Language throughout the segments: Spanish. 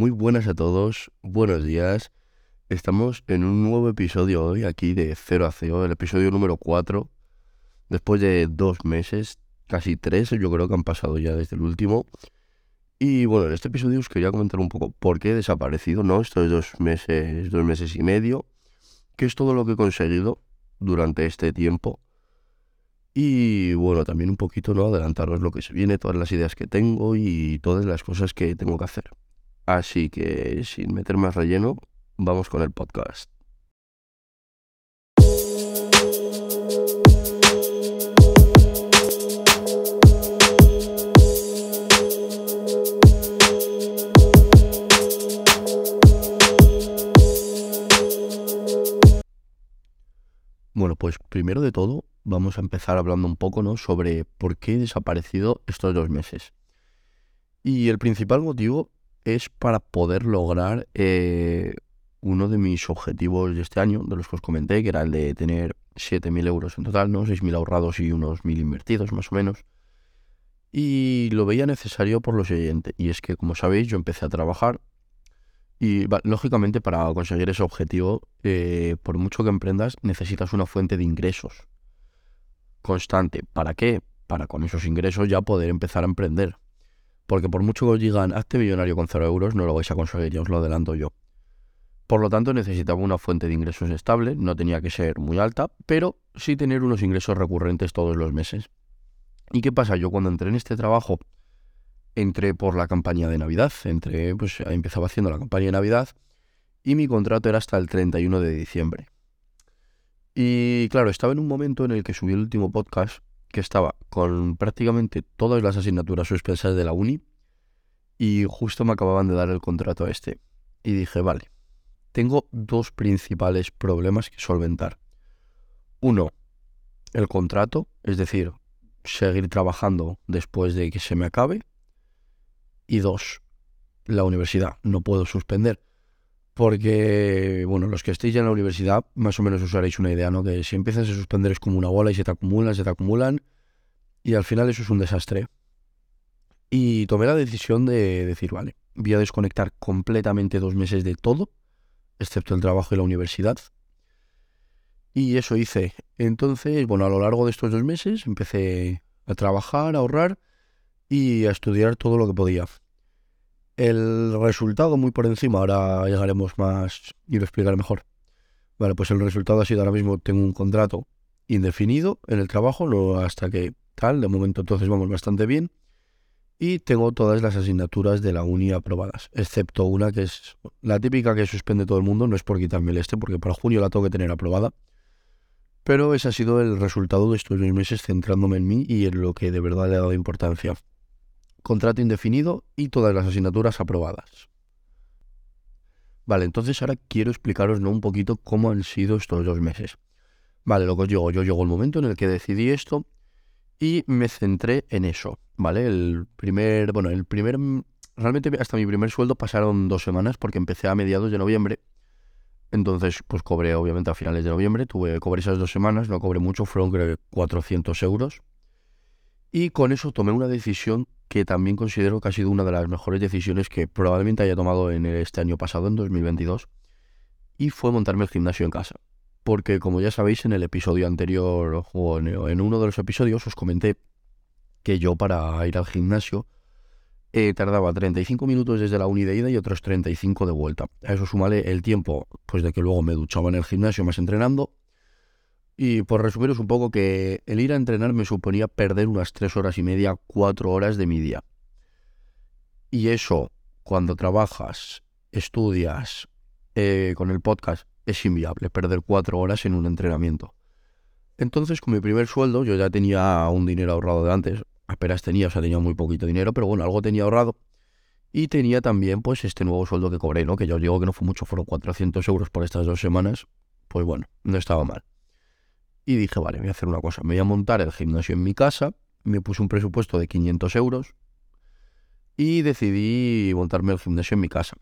Muy buenas a todos, buenos días. Estamos en un nuevo episodio hoy aquí de Cero a Cero, el episodio número 4. Después de dos meses, casi tres, yo creo que han pasado ya desde el último. Y bueno, en este episodio os quería comentar un poco por qué he desaparecido, ¿no? Estos dos meses, dos meses y medio, qué es todo lo que he conseguido durante este tiempo. Y bueno, también un poquito, ¿no? Adelantaros lo que se viene, todas las ideas que tengo y todas las cosas que tengo que hacer. Así que sin meter más relleno, vamos con el podcast. Bueno, pues primero de todo vamos a empezar hablando un poco ¿no? sobre por qué he desaparecido estos dos meses. Y el principal motivo es para poder lograr eh, uno de mis objetivos de este año, de los que os comenté, que era el de tener 7.000 euros en total, ¿no? 6.000 ahorrados y unos 1.000 invertidos más o menos. Y lo veía necesario por lo siguiente, y es que como sabéis yo empecé a trabajar y lógicamente para conseguir ese objetivo, eh, por mucho que emprendas, necesitas una fuente de ingresos constante. ¿Para qué? Para con esos ingresos ya poder empezar a emprender. Porque por mucho que os digan, hazte millonario con cero euros, no lo vais a conseguir, ya os lo adelanto yo. Por lo tanto, necesitaba una fuente de ingresos estable, no tenía que ser muy alta, pero sí tener unos ingresos recurrentes todos los meses. ¿Y qué pasa? Yo cuando entré en este trabajo, entré por la campaña de Navidad, entré, pues empezaba haciendo la campaña de Navidad y mi contrato era hasta el 31 de diciembre. Y claro, estaba en un momento en el que subí el último podcast que estaba con prácticamente todas las asignaturas suspensas de la uni y justo me acababan de dar el contrato a este. Y dije, vale, tengo dos principales problemas que solventar. Uno, el contrato, es decir, seguir trabajando después de que se me acabe. Y dos, la universidad, no puedo suspender. Porque, bueno, los que estéis ya en la universidad, más o menos os haréis una idea, ¿no? Que si empiezas a suspender es como una bola y se te acumulan, se te acumulan, y al final eso es un desastre. Y tomé la decisión de decir, vale, voy a desconectar completamente dos meses de todo, excepto el trabajo y la universidad. Y eso hice. Entonces, bueno, a lo largo de estos dos meses empecé a trabajar, a ahorrar y a estudiar todo lo que podía. El resultado muy por encima, ahora llegaremos más y lo explicaré mejor. Vale, pues el resultado ha sido ahora mismo tengo un contrato indefinido en el trabajo, no hasta que tal, de momento entonces vamos bastante bien. Y tengo todas las asignaturas de la uni aprobadas, excepto una que es la típica que suspende todo el mundo, no es por quitarme el este, porque para junio la tengo que tener aprobada. Pero ese ha sido el resultado de estos dos meses centrándome en mí y en lo que de verdad le ha dado importancia contrato indefinido y todas las asignaturas aprobadas. Vale, entonces ahora quiero explicaros ¿no? un poquito cómo han sido estos dos meses. Vale, lo que os digo, yo llegó el momento en el que decidí esto y me centré en eso, ¿vale? El primer, bueno, el primer, realmente hasta mi primer sueldo pasaron dos semanas porque empecé a mediados de noviembre. Entonces, pues cobré obviamente a finales de noviembre, tuve, cobré esas dos semanas, no cobré mucho, fueron creo que 400 euros. Y con eso tomé una decisión que también considero que ha sido una de las mejores decisiones que probablemente haya tomado en este año pasado, en 2022, y fue montarme el gimnasio en casa. Porque como ya sabéis, en el episodio anterior o en uno de los episodios os comenté que yo para ir al gimnasio eh, tardaba 35 minutos desde la uni de ida y otros 35 de vuelta. A eso sumale el tiempo pues de que luego me duchaba en el gimnasio más entrenando y por resumiros un poco que el ir a entrenar me suponía perder unas tres horas y media, cuatro horas de mi día. Y eso, cuando trabajas, estudias eh, con el podcast, es inviable perder cuatro horas en un entrenamiento. Entonces, con mi primer sueldo, yo ya tenía un dinero ahorrado de antes. Apenas tenía, o sea, tenía muy poquito dinero, pero bueno, algo tenía ahorrado. Y tenía también, pues, este nuevo sueldo que cobré, ¿no? Que ya os digo que no fue mucho, fueron 400 euros por estas dos semanas. Pues bueno, no estaba mal. Y dije, vale, voy a hacer una cosa, me voy a montar el gimnasio en mi casa, me puse un presupuesto de 500 euros y decidí montarme el gimnasio en mi casa.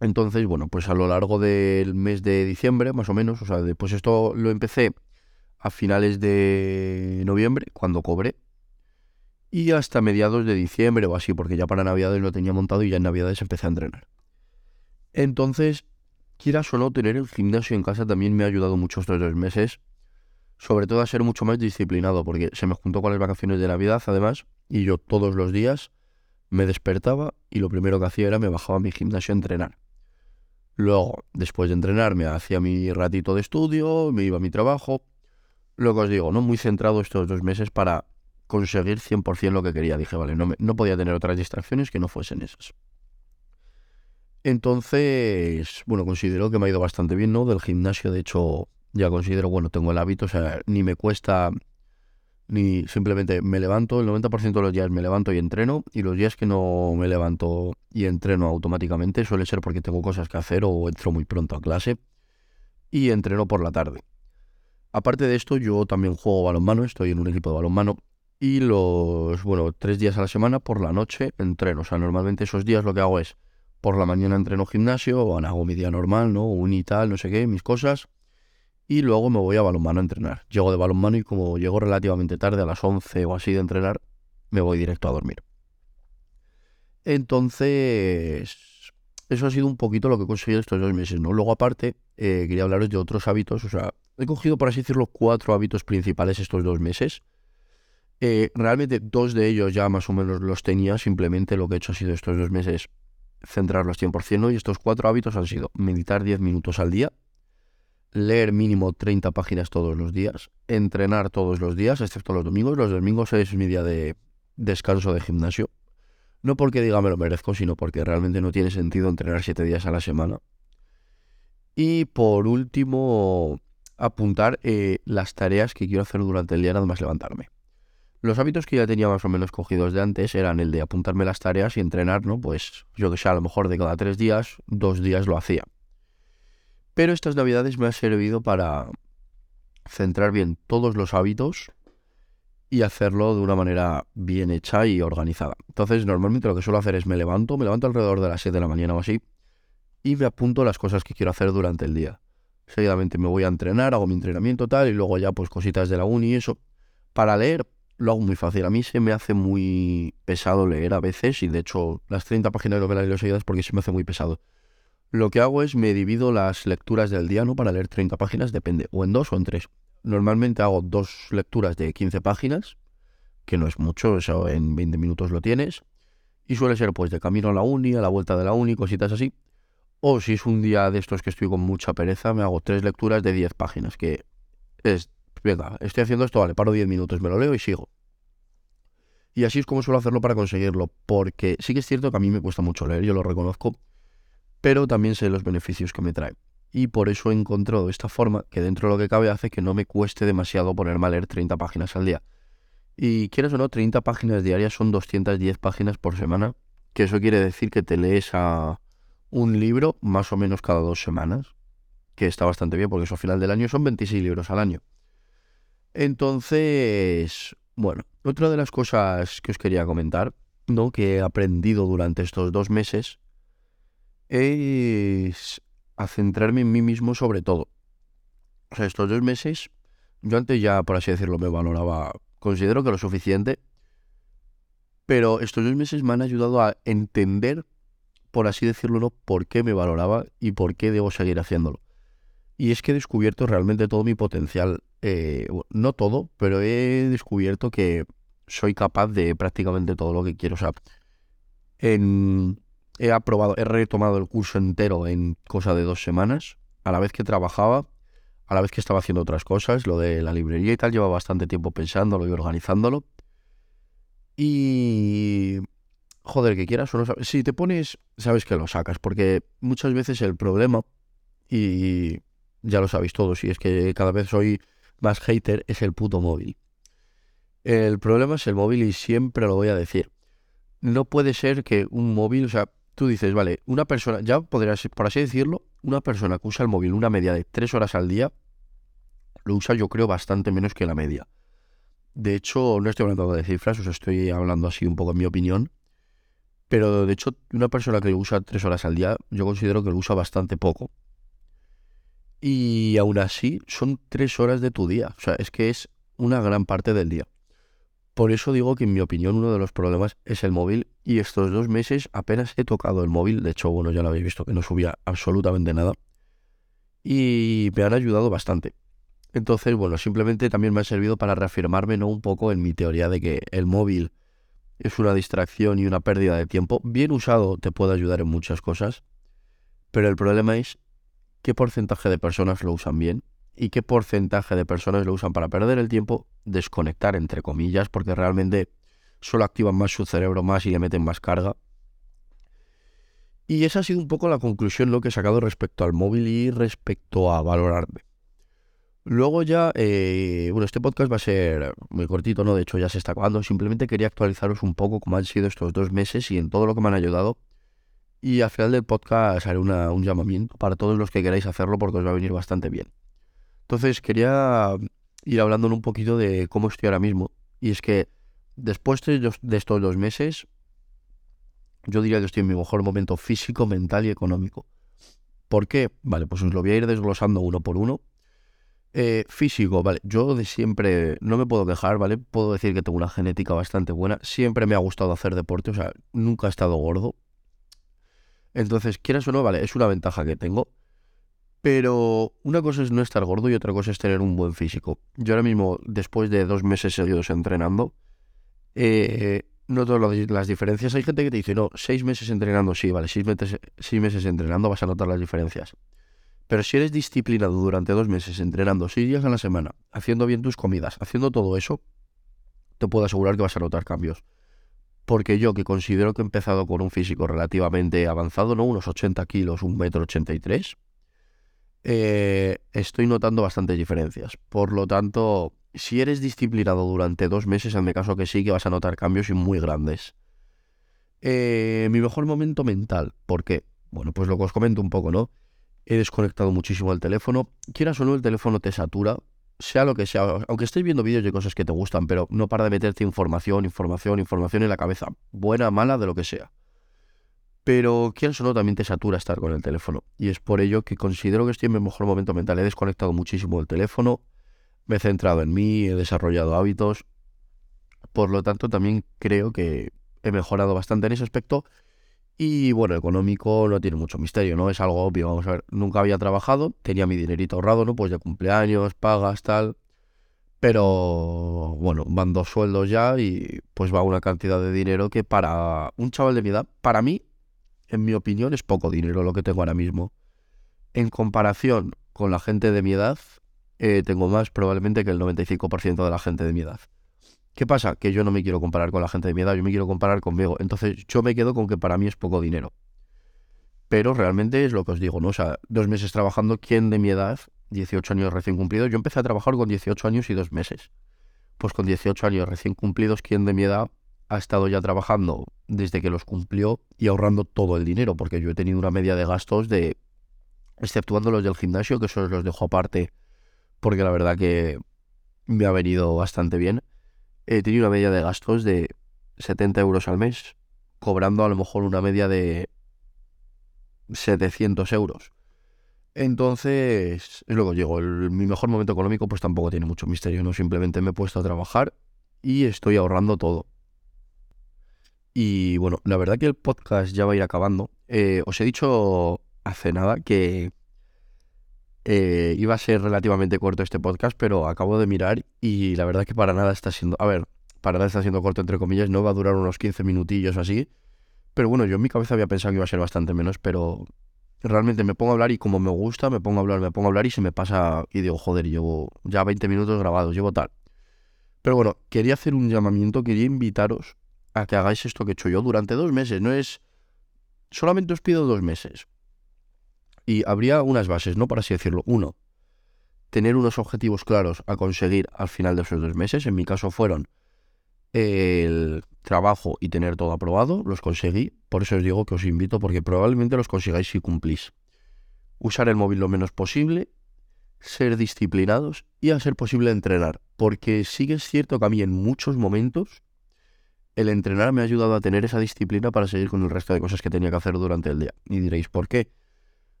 Entonces, bueno, pues a lo largo del mes de diciembre, más o menos, o sea, después esto lo empecé a finales de noviembre, cuando cobré, y hasta mediados de diciembre o así, porque ya para Navidades lo tenía montado y ya en Navidades empecé a entrenar. Entonces, quieras o no, tener el gimnasio en casa también me ha ayudado mucho estos dos meses. Sobre todo a ser mucho más disciplinado, porque se me juntó con las vacaciones de Navidad, además, y yo todos los días me despertaba y lo primero que hacía era me bajaba a mi gimnasio a entrenar. Luego, después de entrenar, me hacía mi ratito de estudio, me iba a mi trabajo. Lo que os digo, ¿no? Muy centrado estos dos meses para conseguir 100% lo que quería. Dije, vale, no, no podía tener otras distracciones que no fuesen esas. Entonces, bueno, considero que me ha ido bastante bien, ¿no? Del gimnasio, de hecho, ya considero, bueno, tengo el hábito, o sea, ni me cuesta, ni simplemente me levanto, el 90% de los días me levanto y entreno, y los días que no me levanto y entreno automáticamente suele ser porque tengo cosas que hacer o entro muy pronto a clase y entreno por la tarde. Aparte de esto, yo también juego balonmano, estoy en un equipo de balonmano y los, bueno, tres días a la semana por la noche entreno. O sea, normalmente esos días lo que hago es por la mañana entreno gimnasio, o hago mi día normal, ¿no? Un y tal, no sé qué, mis cosas. Y luego me voy a balonmano a entrenar. Llego de balonmano y como llego relativamente tarde, a las 11 o así de entrenar, me voy directo a dormir. Entonces, eso ha sido un poquito lo que he conseguido estos dos meses, ¿no? Luego, aparte, eh, quería hablaros de otros hábitos. O sea, he cogido, por así decirlo, cuatro hábitos principales estos dos meses. Eh, realmente dos de ellos ya más o menos los tenía, simplemente lo que he hecho ha sido estos dos meses centrarlos 100%, y estos cuatro hábitos han sido meditar 10 minutos al día, leer mínimo 30 páginas todos los días, entrenar todos los días, excepto los domingos. Los domingos es mi día de descanso de gimnasio. No porque diga me lo merezco, sino porque realmente no tiene sentido entrenar 7 días a la semana. Y por último, apuntar eh, las tareas que quiero hacer durante el día nada más levantarme. Los hábitos que ya tenía más o menos cogidos de antes eran el de apuntarme las tareas y entrenar, ¿no? Pues yo que sé, a lo mejor de cada tres días, dos días lo hacía. Pero estas navidades me ha servido para centrar bien todos los hábitos y hacerlo de una manera bien hecha y organizada. Entonces, normalmente lo que suelo hacer es me levanto, me levanto alrededor de las 7 de la mañana o así, y me apunto las cosas que quiero hacer durante el día. Seguidamente me voy a entrenar, hago mi entrenamiento tal, y luego ya pues cositas de la uni y eso. Para leer, lo hago muy fácil. A mí se me hace muy pesado leer a veces y de hecho las 30 páginas de novela y los seguidas porque se me hace muy pesado. Lo que hago es me divido las lecturas del día, ¿no? Para leer 30 páginas, depende, o en dos o en tres. Normalmente hago dos lecturas de 15 páginas, que no es mucho, eso en 20 minutos lo tienes. Y suele ser pues de camino a la uni, a la vuelta de la uni, cositas así. O si es un día de estos que estoy con mucha pereza, me hago tres lecturas de 10 páginas, que es venga, estoy haciendo esto, vale, paro 10 minutos, me lo leo y sigo. Y así es como suelo hacerlo para conseguirlo, porque sí que es cierto que a mí me cuesta mucho leer, yo lo reconozco, pero también sé los beneficios que me trae. Y por eso he encontrado esta forma que dentro de lo que cabe hace que no me cueste demasiado ponerme a leer 30 páginas al día. Y quieres o no, 30 páginas diarias son 210 páginas por semana, que eso quiere decir que te lees a un libro más o menos cada dos semanas, que está bastante bien porque eso a final del año son 26 libros al año. Entonces, bueno, otra de las cosas que os quería comentar, ¿no? Que he aprendido durante estos dos meses es a centrarme en mí mismo sobre todo. O sea, estos dos meses, yo antes ya, por así decirlo, me valoraba, considero que lo suficiente, pero estos dos meses me han ayudado a entender, por así decirlo, ¿no? por qué me valoraba y por qué debo seguir haciéndolo. Y es que he descubierto realmente todo mi potencial. Eh, no todo, pero he descubierto que soy capaz de prácticamente todo lo que quiero. O sea, he aprobado, he retomado el curso entero en cosa de dos semanas, a la vez que trabajaba, a la vez que estaba haciendo otras cosas, lo de la librería y tal, lleva bastante tiempo pensándolo y organizándolo. Y... Joder, que quieras o no sabes. Si te pones, sabes que lo sacas, porque muchas veces el problema, y ya lo sabéis todos, y es que cada vez soy más hater, es el puto móvil. El problema es el móvil y siempre lo voy a decir. No puede ser que un móvil, o sea, tú dices, vale, una persona, ya podría ser, por así decirlo, una persona que usa el móvil una media de tres horas al día, lo usa yo creo bastante menos que la media. De hecho, no estoy hablando de cifras, os estoy hablando así un poco en mi opinión. Pero de hecho, una persona que lo usa tres horas al día, yo considero que lo usa bastante poco. Y aún así son tres horas de tu día. O sea, es que es una gran parte del día. Por eso digo que en mi opinión uno de los problemas es el móvil y estos dos meses apenas he tocado el móvil, de hecho, bueno, ya lo habéis visto que no subía absolutamente nada y me han ayudado bastante. Entonces, bueno, simplemente también me ha servido para reafirmarme ¿no? un poco en mi teoría de que el móvil es una distracción y una pérdida de tiempo. Bien usado te puede ayudar en muchas cosas, pero el problema es qué porcentaje de personas lo usan bien y qué porcentaje de personas lo usan para perder el tiempo, desconectar entre comillas, porque realmente solo activan más su cerebro más y le meten más carga. Y esa ha sido un poco la conclusión lo que he sacado respecto al móvil y respecto a valorarme. Luego ya, eh, bueno, este podcast va a ser muy cortito, ¿no? De hecho ya se está acabando. Simplemente quería actualizaros un poco cómo han sido estos dos meses y en todo lo que me han ayudado. Y al final del podcast haré un llamamiento para todos los que queráis hacerlo porque os va a venir bastante bien. Entonces quería ir hablando un poquito de cómo estoy ahora mismo. Y es que después de, de estos dos meses, yo diría que estoy en mi mejor momento físico, mental y económico. ¿Por qué? Vale, pues os lo voy a ir desglosando uno por uno eh, físico, vale. Yo de siempre no me puedo quejar, ¿vale? Puedo decir que tengo una genética bastante buena. Siempre me ha gustado hacer deporte, o sea, nunca he estado gordo. Entonces, quieras o no, vale, es una ventaja que tengo. Pero una cosa es no estar gordo y otra cosa es tener un buen físico. Yo ahora mismo, después de dos meses seguidos entrenando, eh, noto las diferencias. Hay gente que te dice, no, seis meses entrenando, sí, vale, seis meses, seis meses entrenando vas a notar las diferencias. Pero si eres disciplinado durante dos meses entrenando seis días a la semana, haciendo bien tus comidas, haciendo todo eso, te puedo asegurar que vas a notar cambios. Porque yo, que considero que he empezado con un físico relativamente avanzado, ¿no? Unos 80 kilos, un metro 83, eh, estoy notando bastantes diferencias. Por lo tanto, si eres disciplinado durante dos meses, en mi caso que sí, que vas a notar cambios muy grandes. Eh, mi mejor momento mental, ¿por qué? Bueno, pues lo que os comento un poco, ¿no? he desconectado muchísimo el teléfono. Quieras o no, el teléfono te satura, sea lo que sea. Aunque estés viendo vídeos de cosas que te gustan, pero no para de meterte información, información, información en la cabeza. Buena, mala, de lo que sea. Pero quieras o también te satura estar con el teléfono. Y es por ello que considero que estoy en mi mejor momento mental. He desconectado muchísimo el teléfono, me he centrado en mí, he desarrollado hábitos. Por lo tanto, también creo que he mejorado bastante en ese aspecto y bueno, económico no tiene mucho misterio, ¿no? Es algo obvio, vamos a ver, nunca había trabajado, tenía mi dinerito ahorrado, ¿no? Pues de cumpleaños, pagas, tal. Pero bueno, van dos sueldos ya y pues va una cantidad de dinero que para un chaval de mi edad, para mí, en mi opinión, es poco dinero lo que tengo ahora mismo. En comparación con la gente de mi edad, eh, tengo más probablemente que el 95% de la gente de mi edad. ¿Qué pasa? Que yo no me quiero comparar con la gente de mi edad, yo me quiero comparar conmigo. Entonces yo me quedo con que para mí es poco dinero. Pero realmente es lo que os digo, ¿no? O sea, dos meses trabajando, ¿quién de mi edad, 18 años recién cumplidos? Yo empecé a trabajar con 18 años y dos meses. Pues con 18 años recién cumplidos, ¿quién de mi edad ha estado ya trabajando desde que los cumplió y ahorrando todo el dinero? Porque yo he tenido una media de gastos de, exceptuando los del gimnasio, que eso los dejo aparte, porque la verdad que me ha venido bastante bien he tenido una media de gastos de 70 euros al mes, cobrando a lo mejor una media de 700 euros. Entonces, es lo digo, mi mejor momento económico pues tampoco tiene mucho misterio, no simplemente me he puesto a trabajar y estoy ahorrando todo. Y bueno, la verdad que el podcast ya va a ir acabando. Eh, os he dicho hace nada que eh, iba a ser relativamente corto este podcast, pero acabo de mirar y la verdad que para nada está siendo... A ver, para nada está siendo corto entre comillas, no va a durar unos 15 minutillos así. Pero bueno, yo en mi cabeza había pensado que iba a ser bastante menos, pero realmente me pongo a hablar y como me gusta, me pongo a hablar, me pongo a hablar y se me pasa y digo, joder, llevo ya 20 minutos grabados, llevo tal. Pero bueno, quería hacer un llamamiento, quería invitaros a que hagáis esto que he hecho yo durante dos meses. No es... Solamente os pido dos meses. Y habría unas bases, ¿no? Por así decirlo. Uno, tener unos objetivos claros a conseguir al final de esos dos meses. En mi caso fueron el trabajo y tener todo aprobado. Los conseguí. Por eso os digo que os invito porque probablemente los consigáis si cumplís. Usar el móvil lo menos posible, ser disciplinados y a ser posible entrenar. Porque sí que es cierto que a mí en muchos momentos el entrenar me ha ayudado a tener esa disciplina para seguir con el resto de cosas que tenía que hacer durante el día. Y diréis, ¿por qué?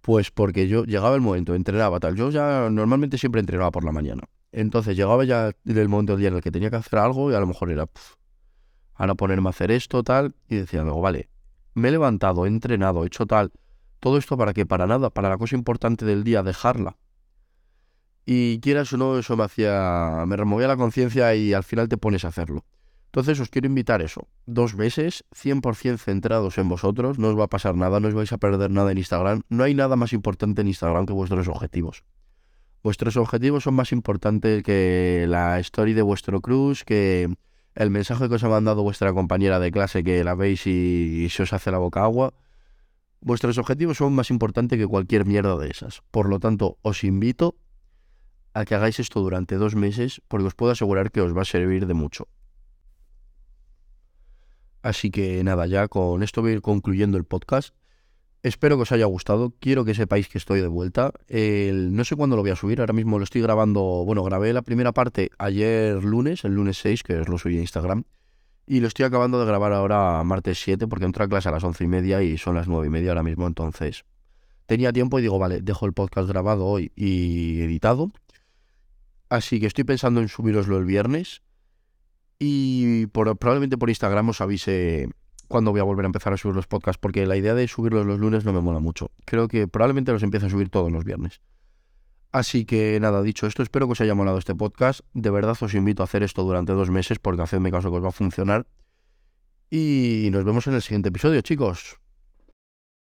Pues porque yo llegaba el momento, entrenaba tal. Yo ya normalmente siempre entrenaba por la mañana. Entonces llegaba ya el momento del día en el que tenía que hacer algo y a lo mejor era, puf, ahora ponerme a hacer esto, tal, y decía luego, vale, me he levantado, he entrenado, he hecho tal, todo esto para que para nada, para la cosa importante del día, dejarla. Y quieras o no, eso me hacía, me removía la conciencia y al final te pones a hacerlo. Entonces os quiero invitar eso, dos meses, 100% centrados en vosotros, no os va a pasar nada, no os vais a perder nada en Instagram, no hay nada más importante en Instagram que vuestros objetivos. Vuestros objetivos son más importantes que la story de vuestro cruise, que el mensaje que os ha mandado vuestra compañera de clase que la veis y, se os hace la boca agua. Vuestros objetivos son más importantes que cualquier mierda de esas. Por lo tanto, os invito a que hagáis esto durante dos meses porque os puedo asegurar que os va a servir de mucho. Así que nada, ya con esto voy a ir concluyendo el podcast. Espero que os haya gustado. Quiero que sepáis que estoy de vuelta. no sé cuándo lo voy a subir. Ahora mismo lo estoy grabando. Bueno, grabé la primera parte ayer lunes, el lunes 6, que os lo subí a Instagram. Y lo estoy acabando de grabar ahora martes 7, porque entro a clase a las once y media y son las nueve y media ahora mismo. Entonces, tenía tiempo y digo, vale, dejo el podcast grabado hoy y editado. Así que estoy pensando en subiroslo el viernes. Y probablemente por Instagram os avise cuándo voy a volver a empezar a subir los podcasts, porque la idea de subirlos los lunes no me mola mucho. Creo que probablemente los empiece a subir todos los viernes. Así que nada, dicho esto, espero que os haya molado este podcast. De verdad os invito a hacer esto durante dos meses, porque hacedme caso que os va a funcionar. Y nos vemos en el siguiente episodio, chicos.